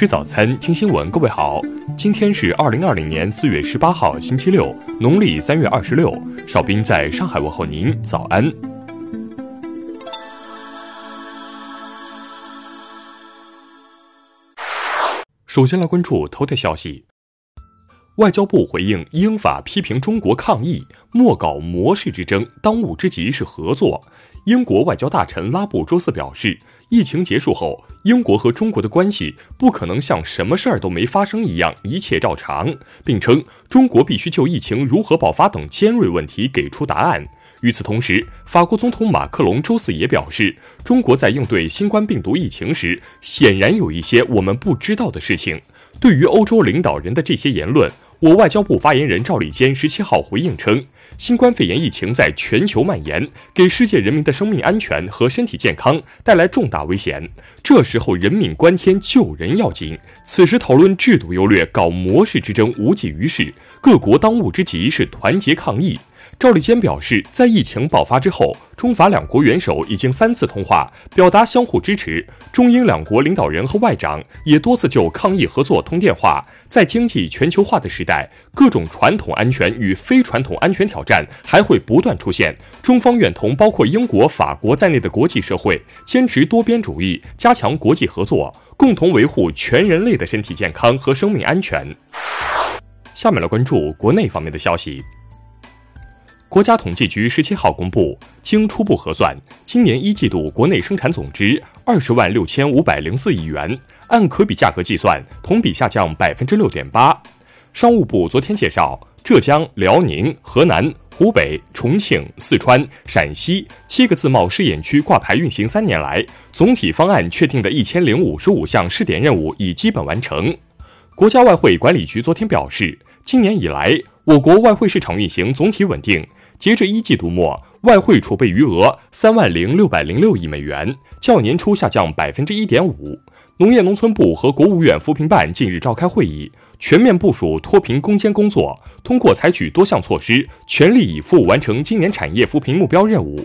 吃早餐，听新闻。各位好，今天是二零二零年四月十八号，星期六，农历三月二十六。邵兵在上海问候您，早安。首先来关注头条消息。外交部回应英法批评中国抗疫，莫搞模式之争，当务之急是合作。英国外交大臣拉布周四表示，疫情结束后，英国和中国的关系不可能像什么事儿都没发生一样一切照常，并称中国必须就疫情如何爆发等尖锐问题给出答案。与此同时，法国总统马克龙周四也表示，中国在应对新冠病毒疫情时，显然有一些我们不知道的事情。对于欧洲领导人的这些言论，我外交部发言人赵立坚十七号回应称。新冠肺炎疫情在全球蔓延，给世界人民的生命安全和身体健康带来重大危险。这时候人命关天，救人要紧。此时讨论制度优劣、搞模式之争无济于事。各国当务之急是团结抗疫。赵立坚表示，在疫情爆发之后，中法两国元首已经三次通话，表达相互支持。中英两国领导人和外长也多次就抗疫合作通电话。在经济全球化的时代，各种传统安全与非传统安全挑战还会不断出现。中方愿同包括英国、法国在内的国际社会，坚持多边主义，加强国际合作，共同维护全人类的身体健康和生命安全。下面来关注国内方面的消息。国家统计局十七号公布，经初步核算，今年一季度国内生产总值二十万六千五百零四亿元，按可比价格计算，同比下降百分之六点八。商务部昨天介绍，浙江、辽宁、河南、湖北、重庆、四川、陕西七个自贸试验区挂牌运行三年来，总体方案确定的一千零五十五项试点任务已基本完成。国家外汇管理局昨天表示，今年以来，我国外汇市场运行总体稳定。截至一季度末，外汇储备余额三万零六百零六亿美元，较年初下降百分之一点五。农业农村部和国务院扶贫办近日召开会议，全面部署脱贫攻坚工作，通过采取多项措施，全力以赴完成今年产业扶贫目标任务。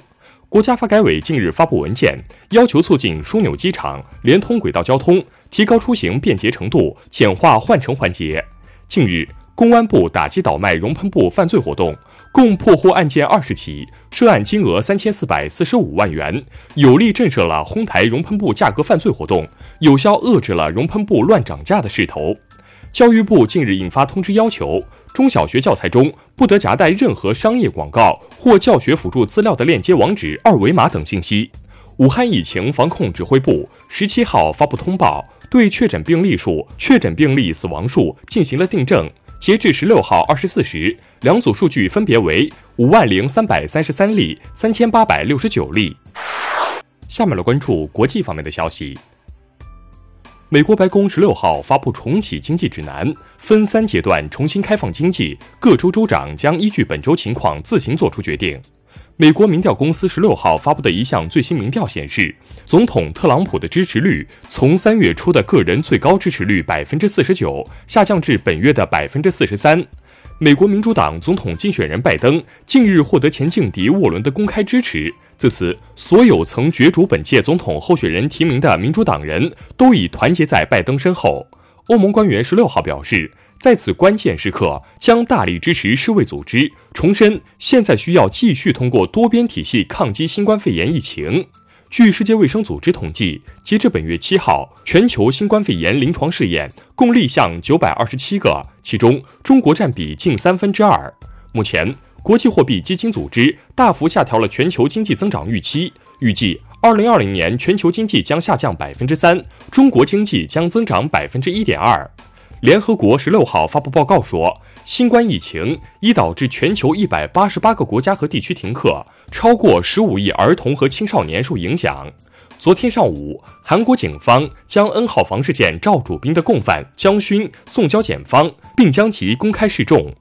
国家发改委近日发布文件，要求促进枢纽机场联通轨道交通，提高出行便捷程度，简化换乘环节。近日，公安部打击倒卖熔喷布犯罪活动。共破获案件二十起，涉案金额三千四百四十五万元，有力震慑了哄抬熔喷布价格犯罪活动，有效遏制了熔喷布乱涨价的势头。教育部近日印发通知，要求中小学教材中不得夹带任何商业广告或教学辅助资料的链接网址、二维码等信息。武汉疫情防控指挥部十七号发布通报，对确诊病例数、确诊病例死亡数进行了订正。截至十六号二十四时，两组数据分别为五万零三百三十三例、三千八百六十九例。下面来关注国际方面的消息。美国白宫十六号发布重启经济指南，分三阶段重新开放经济，各州州长将依据本州情况自行做出决定。美国民调公司十六号发布的一项最新民调显示，总统特朗普的支持率从三月初的个人最高支持率百分之四十九下降至本月的百分之四十三。美国民主党总统竞选人拜登近日获得前劲敌沃伦的公开支持，自此，所有曾角逐本届总统候选人提名的民主党人都已团结在拜登身后。欧盟官员十六号表示。在此关键时刻，将大力支持世卫组织，重申现在需要继续通过多边体系抗击新冠肺炎疫情。据世界卫生组织统计，截至本月七号，全球新冠肺炎临床试验共立项九百二十七个，其中中国占比近三分之二。目前，国际货币基金组织大幅下调了全球经济增长预期，预计二零二零年全球经济将下降百分之三，中国经济将增长百分之一点二。联合国十六号发布报告说，新冠疫情已导致全球一百八十八个国家和地区停课，超过十五亿儿童和青少年受影响。昨天上午，韩国警方将 N 号房事件赵主斌的共犯姜勋送交检方，并将其公开示众。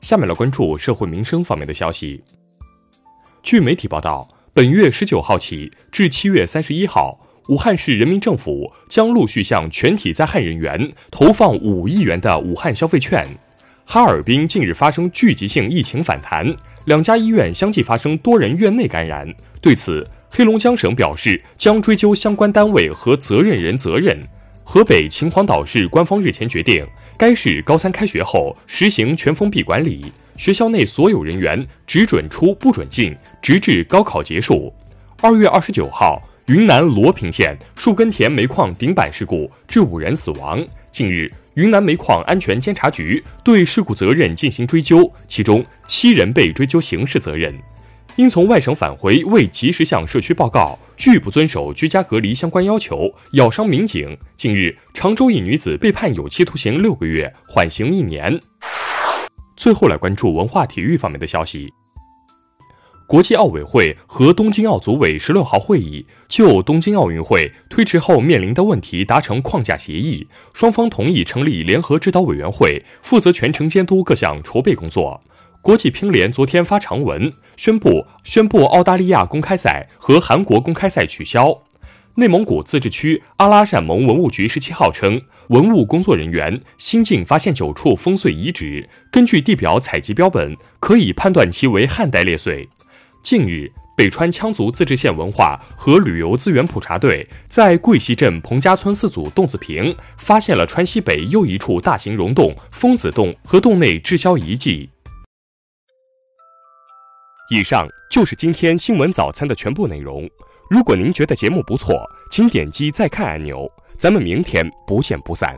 下面来关注社会民生方面的消息。据媒体报道，本月十九号起至七月三十一号。武汉市人民政府将陆续向全体在汉人员投放五亿元的武汉消费券。哈尔滨近日发生聚集性疫情反弹，两家医院相继发生多人院内感染。对此，黑龙江省表示将追究相关单位和责任人责任。河北秦皇岛市官方日前决定，该市高三开学后实行全封闭管理，学校内所有人员只准出不准进，直至高考结束。二月二十九号，云南罗平县树根田煤矿顶板事故致五人死亡。近日，云南煤矿安全监察局对事故责任进行追究，其中七人被追究刑事责任。因从外省返回未及时向社区报告，拒不遵守居家隔离相关要求，咬伤民警。近日，常州一女子被判有期徒刑六个月，缓刑一年。最后来关注文化体育方面的消息。国际奥委会和东京奥组委十六号会议就东京奥运会推迟后面临的问题达成框架协议，双方同意成立联合指导委员会，负责全程监督各项筹备工作。国际乒联昨天发长文宣布，宣布澳大利亚公开赛和韩国公开赛取消。内蒙古自治区阿拉善盟文物局十七号称，文物工作人员新近发现九处烽燧遗址，根据地表采集标本，可以判断其为汉代裂燧。近日，北川羌族自治县文化和旅游资源普查队在桂溪镇彭家村四组洞子坪发现了川西北又一处大型溶洞——疯子洞和洞内滞销遗迹。以上就是今天新闻早餐的全部内容。如果您觉得节目不错，请点击再看按钮。咱们明天不见不散。